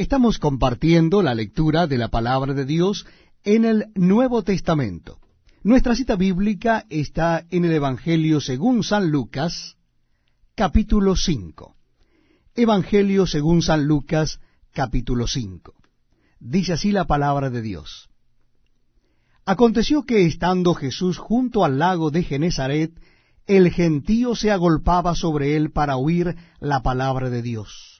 Estamos compartiendo la lectura de la palabra de Dios en el Nuevo Testamento. Nuestra cita bíblica está en el Evangelio según San Lucas, capítulo 5. Evangelio según San Lucas, capítulo 5. Dice así la palabra de Dios. Aconteció que estando Jesús junto al lago de Genezaret, el gentío se agolpaba sobre él para oír la palabra de Dios.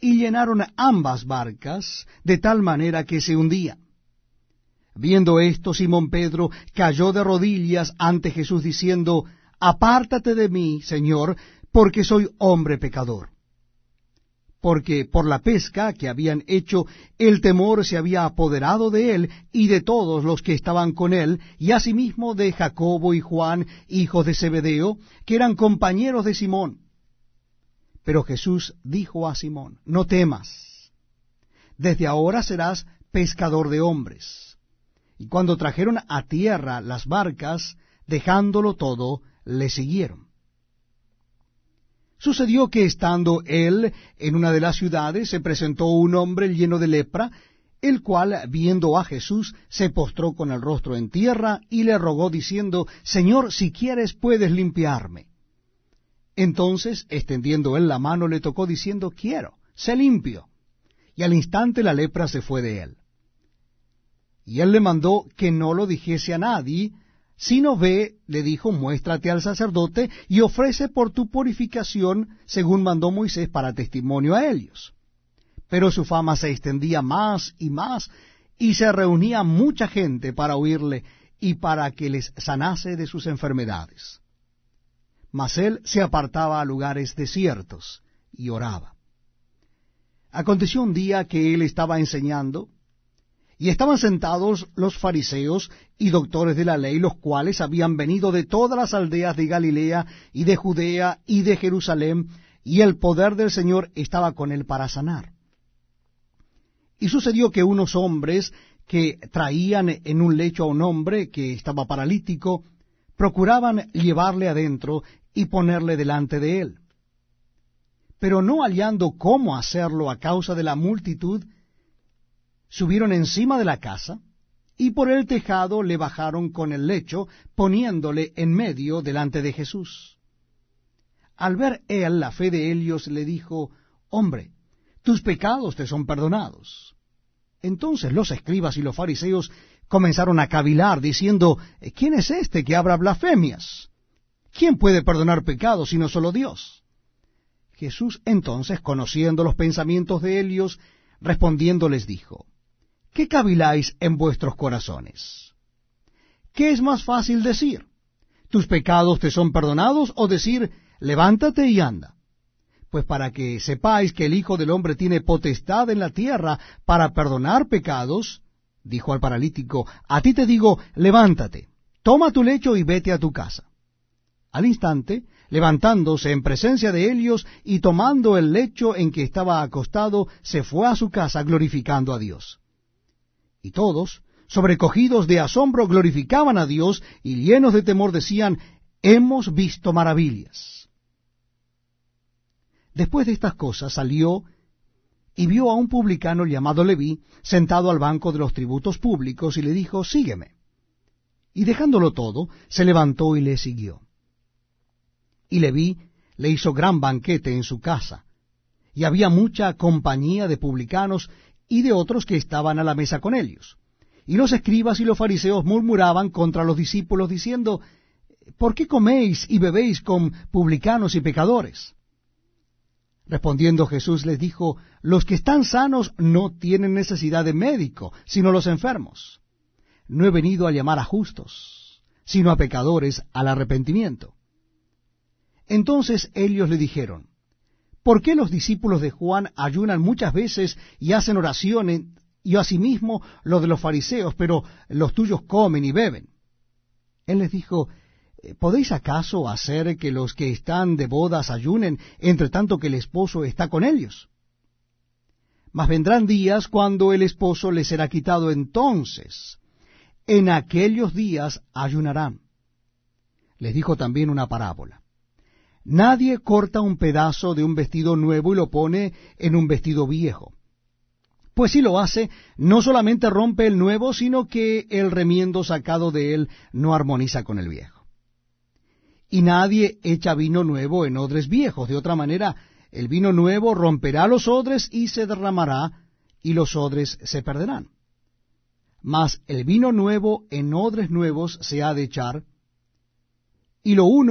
y llenaron ambas barcas de tal manera que se hundían. Viendo esto, Simón Pedro cayó de rodillas ante Jesús diciendo, Apártate de mí, Señor, porque soy hombre pecador. Porque por la pesca que habían hecho, el temor se había apoderado de él y de todos los que estaban con él, y asimismo de Jacobo y Juan, hijos de Zebedeo, que eran compañeros de Simón. Pero Jesús dijo a Simón, No temas, desde ahora serás pescador de hombres. Y cuando trajeron a tierra las barcas, dejándolo todo, le siguieron. Sucedió que estando él en una de las ciudades, se presentó un hombre lleno de lepra, el cual, viendo a Jesús, se postró con el rostro en tierra y le rogó diciendo, Señor, si quieres puedes limpiarme. Entonces, extendiendo él la mano, le tocó diciendo, Quiero, sé limpio. Y al instante la lepra se fue de él. Y él le mandó que no lo dijese a nadie, sino ve, le dijo, muéstrate al sacerdote y ofrece por tu purificación, según mandó Moisés, para testimonio a ellos. Pero su fama se extendía más y más, y se reunía mucha gente para oírle y para que les sanase de sus enfermedades. Mas él se apartaba a lugares desiertos y oraba. Aconteció un día que él estaba enseñando, y estaban sentados los fariseos y doctores de la ley, los cuales habían venido de todas las aldeas de Galilea y de Judea y de Jerusalén, y el poder del Señor estaba con él para sanar. Y sucedió que unos hombres que traían en un lecho a un hombre que estaba paralítico, procuraban llevarle adentro y ponerle delante de él. Pero no hallando cómo hacerlo a causa de la multitud, subieron encima de la casa, y por el tejado le bajaron con el lecho, poniéndole en medio delante de Jesús. Al ver él la fe de ellos, le dijo, Hombre, tus pecados te son perdonados. Entonces los escribas y los fariseos comenzaron a cavilar, diciendo, ¿quién es este que habla blasfemias? ¿Quién puede perdonar pecados sino solo Dios? Jesús entonces, conociendo los pensamientos de ellos, respondiendo les dijo, ¿qué caviláis en vuestros corazones? ¿Qué es más fácil decir? ¿Tus pecados te son perdonados? o decir, levántate y anda? Pues para que sepáis que el Hijo del Hombre tiene potestad en la tierra para perdonar pecados, dijo al paralítico, a ti te digo, levántate, toma tu lecho y vete a tu casa. Al instante, levantándose en presencia de ellos y tomando el lecho en que estaba acostado, se fue a su casa glorificando a Dios. Y todos, sobrecogidos de asombro, glorificaban a Dios y llenos de temor decían, hemos visto maravillas. Después de estas cosas salió y vio a un publicano llamado Leví sentado al banco de los tributos públicos y le dijo, sígueme. Y dejándolo todo, se levantó y le siguió. Y Leví le hizo gran banquete en su casa, y había mucha compañía de publicanos y de otros que estaban a la mesa con ellos. Y los escribas y los fariseos murmuraban contra los discípulos, diciendo, ¿Por qué coméis y bebéis con publicanos y pecadores? Respondiendo Jesús les dijo, Los que están sanos no tienen necesidad de médico, sino los enfermos. No he venido a llamar a justos, sino a pecadores al arrepentimiento. Entonces ellos le dijeron, ¿por qué los discípulos de Juan ayunan muchas veces y hacen oraciones, y asimismo los de los fariseos, pero los tuyos comen y beben? Él les dijo, ¿podéis acaso hacer que los que están de bodas ayunen, entre tanto que el esposo está con ellos? Mas vendrán días cuando el esposo les será quitado entonces. En aquellos días ayunarán. Les dijo también una parábola. Nadie corta un pedazo de un vestido nuevo y lo pone en un vestido viejo. Pues si lo hace, no solamente rompe el nuevo, sino que el remiendo sacado de él no armoniza con el viejo. Y nadie echa vino nuevo en odres viejos, de otra manera el vino nuevo romperá los odres y se derramará, y los odres se perderán. Mas el vino nuevo en odres nuevos se ha de echar, y lo uno